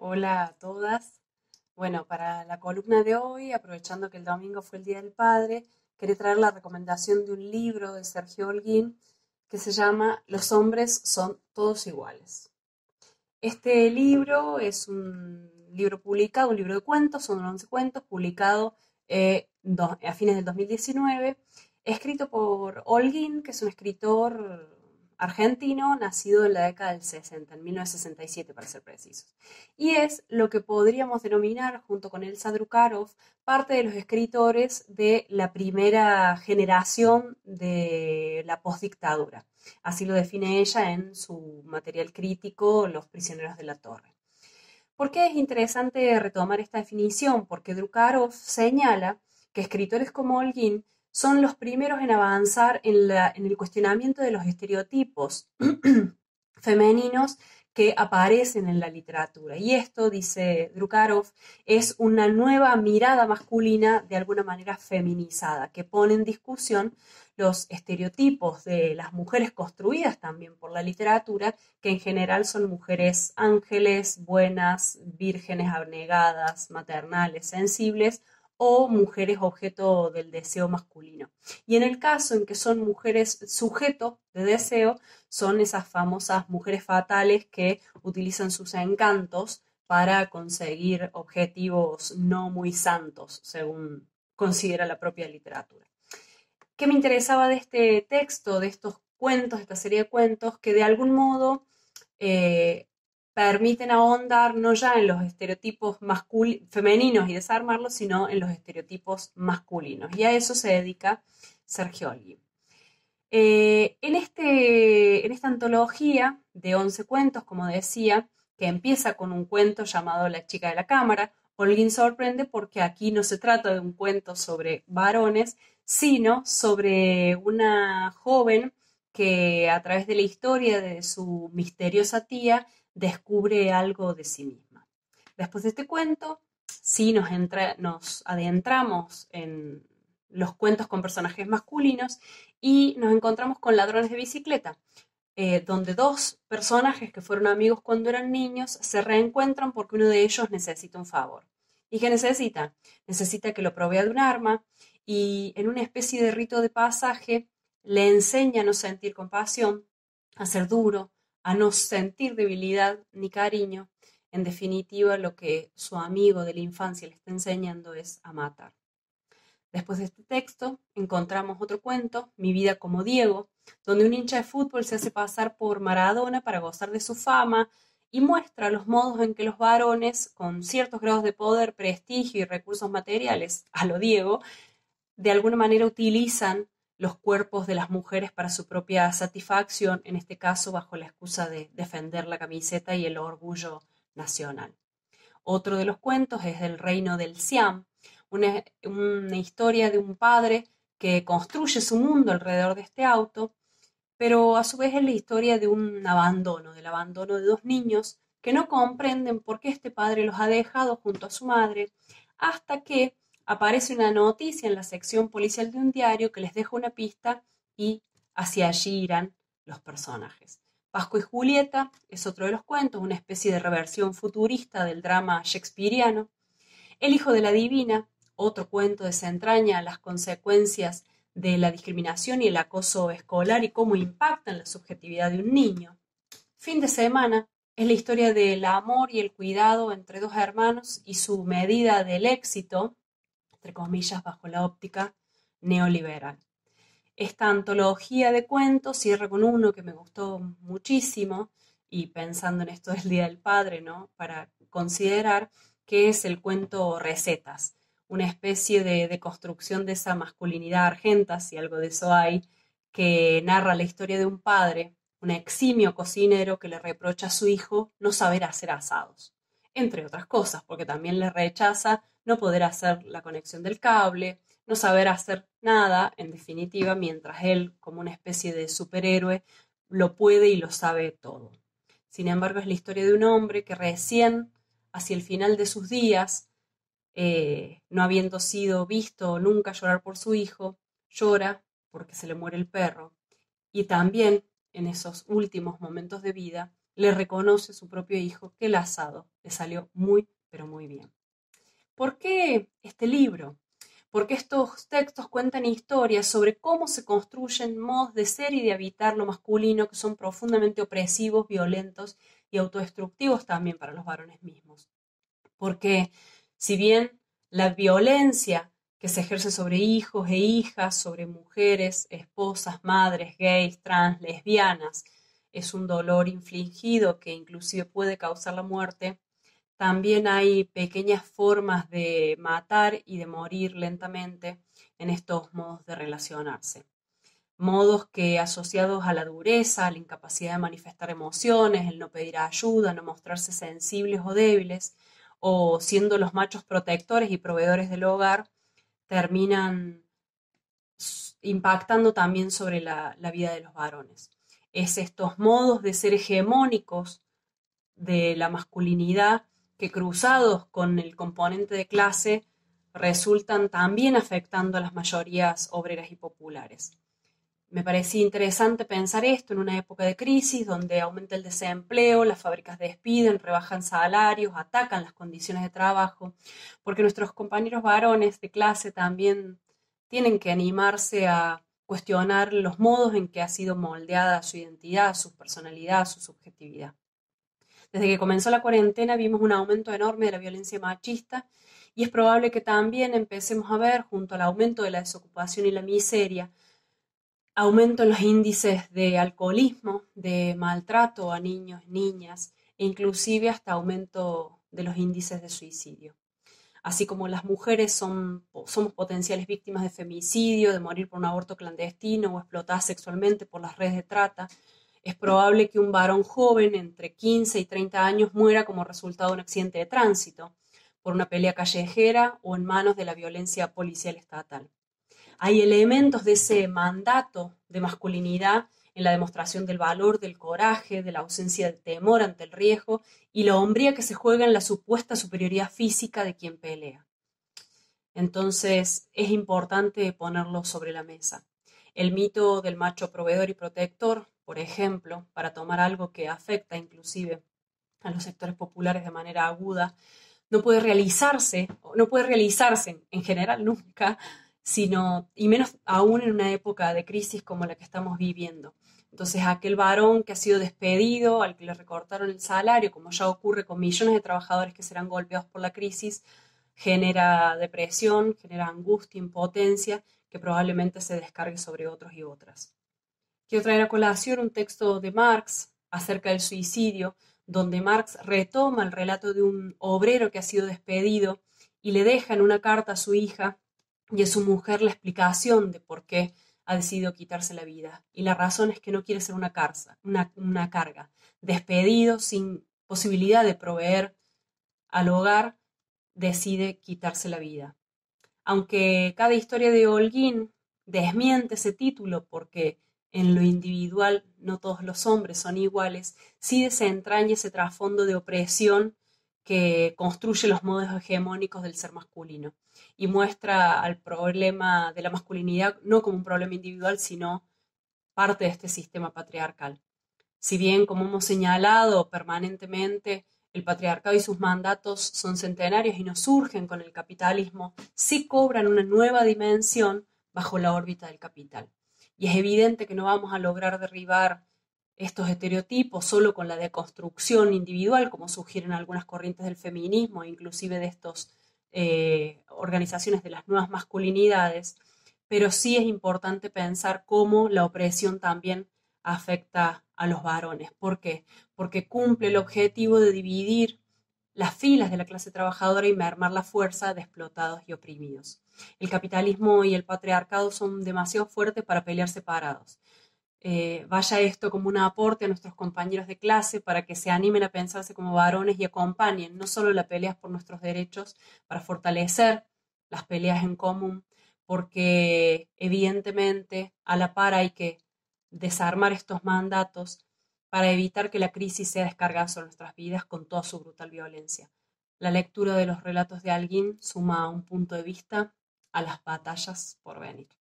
Hola a todas. Bueno, para la columna de hoy, aprovechando que el domingo fue el Día del Padre, quería traer la recomendación de un libro de Sergio Holguín que se llama Los hombres son todos iguales. Este libro es un libro publicado, un libro de cuentos, son 11 cuentos, publicado eh, a fines del 2019, escrito por Holguín, que es un escritor argentino, nacido en la década del 60, en 1967 para ser precisos. Y es lo que podríamos denominar, junto con Elsa Drukarov, parte de los escritores de la primera generación de la postdictadura. Así lo define ella en su material crítico, Los prisioneros de la torre. ¿Por qué es interesante retomar esta definición? Porque Drukarov señala que escritores como Holguín son los primeros en avanzar en, el cuestionamiento de los estereotipos femeninos que aparecen en la literatura. Y esto, dice Drukarov, es una nueva mirada masculina de alguna manera feminizada, que pone en discusión los estereotipos de las mujeres construidas también por la literatura, que en general son mujeres ángeles, buenas, vírgenes, abnegadas, maternales, sensibles, o mujeres objeto del deseo masculino. Y en el caso en que son mujeres sujeto de deseo, son esas famosas mujeres fatales que utilizan sus encantos para conseguir objetivos no muy santos, según considera la propia literatura. ¿Qué me interesaba de este texto, de estos cuentos, de esta serie de cuentos, que de algún modo eh, permiten ahondar no ya en los estereotipos femeninos y desarmarlos, sino en los estereotipos masculinos. Y a eso se dedica Sergio Olguín. Eh, en, este, en esta antología de 11 cuentos, como decía, que empieza con un cuento llamado La chica de la cámara, Olguín sorprende porque aquí no se trata de un cuento sobre varones, sino sobre una joven que a través de la historia de su misteriosa tía descubre algo de sí misma. Después de este cuento, sí nos, adentramos en los cuentos con personajes masculinos y nos encontramos con ladrones de bicicleta, eh, donde dos personajes que fueron amigos cuando eran niños se reencuentran porque uno de ellos necesita un favor. ¿Y qué necesita? Necesita que lo provea de un arma y en una especie de rito de pasaje le enseña a no sentir compasión, a ser duro, a no sentir debilidad ni cariño. En definitiva, lo que su amigo de la infancia le está enseñando es a matar. Después de este texto, encontramos otro cuento, Mi vida como Diego, donde un hincha de fútbol se hace pasar por Maradona para gozar de su fama y muestra los modos en que los varones, con ciertos grados de poder, prestigio y recursos materiales, a lo Diego, de alguna manera utilizan los cuerpos de las mujeres para su propia satisfacción, en este caso bajo la excusa de defender la camiseta y el orgullo nacional. Otro de los cuentos es El reino del Siam, una, una historia de un padre que construye su mundo alrededor de este auto, pero a su vez es la historia de un abandono, del abandono de dos niños que no comprenden por qué este padre los ha dejado junto a su madre, hasta que aparece una noticia en la sección policial de un diario que les deja una pista y hacia allí irán los personajes. Pasco y Julieta es otro de los cuentos, una especie de reversión futurista del drama shakespeariano. El hijo de la divina, otro cuento desentraña las consecuencias de la discriminación y el acoso escolar y cómo impactan la subjetividad de un niño. Fin de semana es la historia del amor y el cuidado entre dos hermanos y su medida del éxito entre comillas, bajo la óptica neoliberal. Esta antología de cuentos cierra con uno que me gustó muchísimo y pensando en esto del Día del Padre, ¿no? Para considerar que es el cuento Recetas, una especie de, construcción de esa masculinidad argenta, si algo de eso hay, que narra la historia de un padre, un eximio cocinero que le reprocha a su hijo no saber hacer asados, entre otras cosas, porque también le rechaza no poder hacer la conexión del cable, no saber hacer nada, en definitiva, mientras él, como una especie de superhéroe, lo puede y lo sabe todo. Sin embargo, es la historia de un hombre que recién, hacia el final de sus días, eh, no habiendo sido visto nunca llorar por su hijo, llora porque se le muere el perro. Y también, en esos últimos momentos de vida, le reconoce su propio hijo que el asado le salió muy, pero muy bien. ¿Por qué este libro? Porque estos textos cuentan historias sobre cómo se construyen modos de ser y de habitar lo masculino que son profundamente opresivos, violentos y autodestructivos también para los varones mismos. Porque si bien la violencia que se ejerce sobre hijos e hijas, sobre mujeres, esposas, madres, gays, trans, lesbianas, es un dolor infligido que inclusive puede causar la muerte, también hay pequeñas formas de matar y de morir lentamente en estos modos de relacionarse. Modos que asociados a la dureza, a la incapacidad de manifestar emociones, el no pedir ayuda, no mostrarse sensibles o débiles, o siendo los machos protectores y proveedores del hogar, terminan impactando también sobre la, vida de los varones. Es estos modos de ser hegemónicos de la masculinidad que cruzados con el componente de clase resultan también afectando a las mayorías obreras y populares. Me parecía interesante pensar esto en una época de crisis donde aumenta el desempleo, las fábricas despiden, rebajan salarios, atacan las condiciones de trabajo, porque nuestros compañeros varones de clase también tienen que animarse a cuestionar los modos en que ha sido moldeada su identidad, su personalidad, su subjetividad. Desde que comenzó la cuarentena vimos un aumento enorme de la violencia machista y es probable que también empecemos a ver, junto al aumento de la desocupación y la miseria, aumento en los índices de alcoholismo, de maltrato a niños, niñas e inclusive hasta aumento de los índices de suicidio. Así como las mujeres son, somos potenciales víctimas de femicidio, de morir por un aborto clandestino o explotadas sexualmente por las redes de trata, es probable que un varón joven entre 15 y 30 años muera como resultado de un accidente de tránsito, por una pelea callejera o en manos de la violencia policial estatal hay elementos de ese mandato de masculinidad en la demostración del valor, del coraje, de la ausencia de temor ante el riesgo y la hombría que se juega en la supuesta superioridad física de quien pelea. Entonces es importante ponerlo sobre la mesa. El mito del macho proveedor y protector, por ejemplo, para tomar algo que afecta inclusive a los sectores populares de manera aguda, no puede realizarse, no puede realizarse en general nunca sino, y menos aún en una época de crisis como la que estamos viviendo. Entonces, aquel varón que ha sido despedido, al que le recortaron el salario, como ya ocurre con millones de trabajadores que serán golpeados por la crisis, genera depresión, genera angustia, impotencia, que probablemente se descargue sobre otros y otras. Quiero traer a colación un texto de Marx acerca del suicidio, donde Marx retoma el relato de un obrero que ha sido despedido y le deja en una carta a su hija y es su mujer la explicación de por qué ha decidido quitarse la vida. Y la razón es que no quiere ser una, una, una carga. Despedido, sin posibilidad de proveer al hogar, decide quitarse la vida. Aunque cada historia de Holguín desmiente ese título porque en lo individual no todos los hombres son iguales, sí desentraña ese trasfondo de opresión que construye los modos hegemónicos del ser masculino y muestra al problema de la masculinidad no como un problema individual, sino parte de este sistema patriarcal. Si bien, como hemos señalado permanentemente, el patriarcado y sus mandatos son centenarios y no surgen con el capitalismo, sí cobran una nueva dimensión bajo la órbita del capital. Y es evidente que no vamos a lograr derribar estos estereotipos solo con la deconstrucción individual, como sugieren algunas corrientes del feminismo, inclusive de estas eh, organizaciones de las nuevas masculinidades, pero sí es importante pensar cómo la opresión también afecta a los varones. ¿Por qué? Porque cumple el objetivo de dividir las filas de la clase trabajadora y mermar la fuerza de explotados y oprimidos. El capitalismo y el patriarcado son demasiado fuertes para pelear separados. Eh, vaya esto como un aporte a nuestros compañeros de clase para que se animen a pensarse como varones y acompañen no solo las peleas por nuestros derechos, para fortalecer las peleas en común, porque evidentemente a la par hay que desarmar estos mandatos para evitar que la crisis sea descargada sobre nuestras vidas con toda su brutal violencia. La lectura de los relatos de alguien suma un punto de vista a las batallas por venir.